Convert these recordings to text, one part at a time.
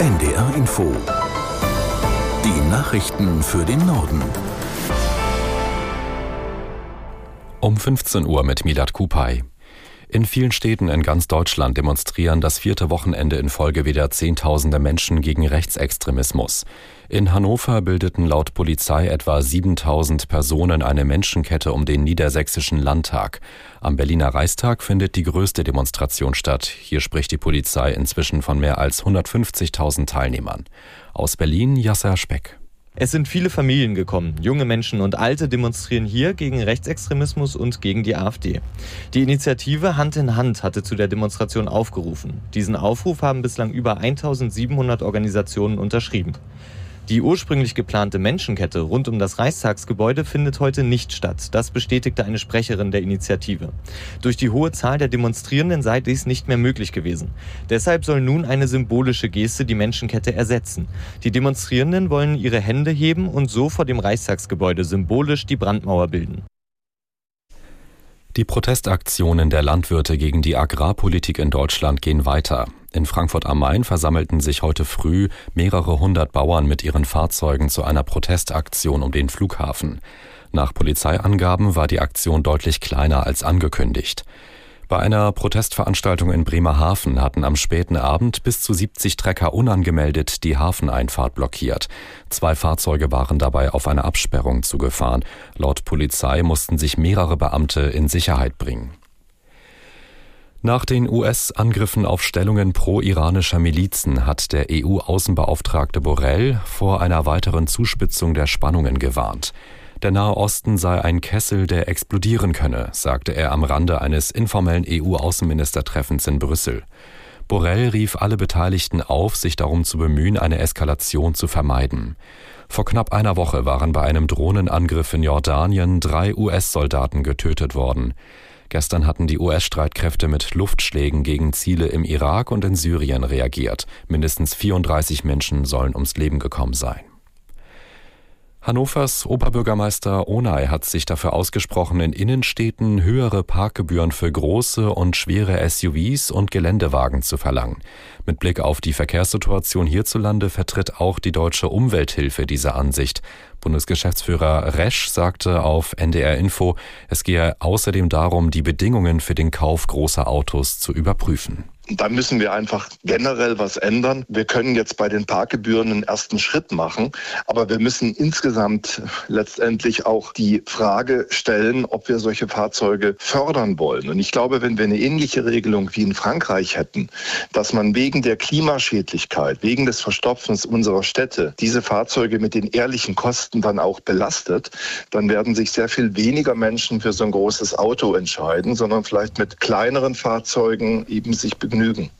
NDR Info. Die Nachrichten für den Norden. Um 15 Uhr mit Milad Kupay. In vielen Städten in ganz Deutschland demonstrieren das vierte Wochenende in Folge wieder Zehntausende Menschen gegen Rechtsextremismus. In Hannover bildeten laut Polizei etwa 7000 Personen eine Menschenkette um den Niedersächsischen Landtag. Am Berliner Reichstag findet die größte Demonstration statt. Hier spricht die Polizei inzwischen von mehr als 150.000 Teilnehmern. Aus Berlin Jasser Speck. Es sind viele Familien gekommen. Junge Menschen und Alte demonstrieren hier gegen Rechtsextremismus und gegen die AfD. Die Initiative Hand in Hand hatte zu der Demonstration aufgerufen. Diesen Aufruf haben bislang über 1700 Organisationen unterschrieben. Die ursprünglich geplante Menschenkette rund um das Reichstagsgebäude findet heute nicht statt. Das bestätigte eine Sprecherin der Initiative. Durch die hohe Zahl der Demonstrierenden sei dies nicht mehr möglich gewesen. Deshalb soll nun eine symbolische Geste die Menschenkette ersetzen. Die Demonstrierenden wollen ihre Hände heben und so vor dem Reichstagsgebäude symbolisch die Brandmauer bilden. Die Protestaktionen der Landwirte gegen die Agrarpolitik in Deutschland gehen weiter. In Frankfurt am Main versammelten sich heute früh mehrere hundert Bauern mit ihren Fahrzeugen zu einer Protestaktion um den Flughafen. Nach Polizeiangaben war die Aktion deutlich kleiner als angekündigt. Bei einer Protestveranstaltung in Bremerhaven hatten am späten Abend bis zu 70 Trecker unangemeldet die Hafeneinfahrt blockiert. Zwei Fahrzeuge waren dabei auf eine Absperrung zugefahren. Laut Polizei mussten sich mehrere Beamte in Sicherheit bringen. Nach den US-Angriffen auf Stellungen pro-iranischer Milizen hat der EU-Außenbeauftragte Borrell vor einer weiteren Zuspitzung der Spannungen gewarnt. Der Nahe Osten sei ein Kessel, der explodieren könne, sagte er am Rande eines informellen EU-Außenministertreffens in Brüssel. Borrell rief alle Beteiligten auf, sich darum zu bemühen, eine Eskalation zu vermeiden. Vor knapp einer Woche waren bei einem Drohnenangriff in Jordanien drei US-Soldaten getötet worden. Gestern hatten die US-Streitkräfte mit Luftschlägen gegen Ziele im Irak und in Syrien reagiert. Mindestens 34 Menschen sollen ums Leben gekommen sein. Hannovers Oberbürgermeister Onay hat sich dafür ausgesprochen, in Innenstädten höhere Parkgebühren für große und schwere SUVs und Geländewagen zu verlangen. Mit Blick auf die Verkehrssituation hierzulande vertritt auch die Deutsche Umwelthilfe diese Ansicht. Bundesgeschäftsführer Resch sagte auf NDR Info, es gehe außerdem darum, die Bedingungen für den Kauf großer Autos zu überprüfen. Da müssen wir einfach generell was ändern. Wir können jetzt bei den Parkgebühren einen ersten Schritt machen, aber wir müssen insgesamt letztendlich auch die Frage stellen, ob wir solche Fahrzeuge fördern wollen. Und ich glaube, wenn wir eine ähnliche Regelung wie in Frankreich hätten, dass man wegen der Klimaschädlichkeit, wegen des Verstopfens unserer Städte diese Fahrzeuge mit den ehrlichen Kosten dann auch belastet, dann werden sich sehr viel weniger Menschen für so ein großes Auto entscheiden, sondern vielleicht mit kleineren Fahrzeugen eben sich begnügen Vergnügen.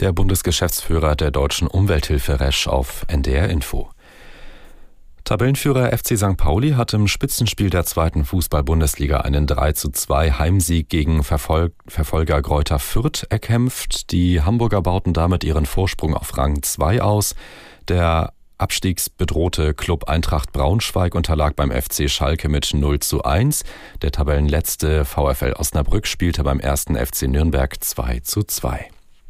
Der Bundesgeschäftsführer der Deutschen Umwelthilfe Resch auf NDR Info. Tabellenführer FC St. Pauli hat im Spitzenspiel der zweiten Fußball-Bundesliga einen 3 zu 2 Heimsieg gegen Verfol Verfolger Gräuter Fürth erkämpft. Die Hamburger bauten damit ihren Vorsprung auf Rang 2 aus. Der abstiegsbedrohte Club Eintracht Braunschweig unterlag beim FC Schalke mit 0 zu 1. Der Tabellenletzte VfL Osnabrück spielte beim ersten FC Nürnberg 2 zu 2.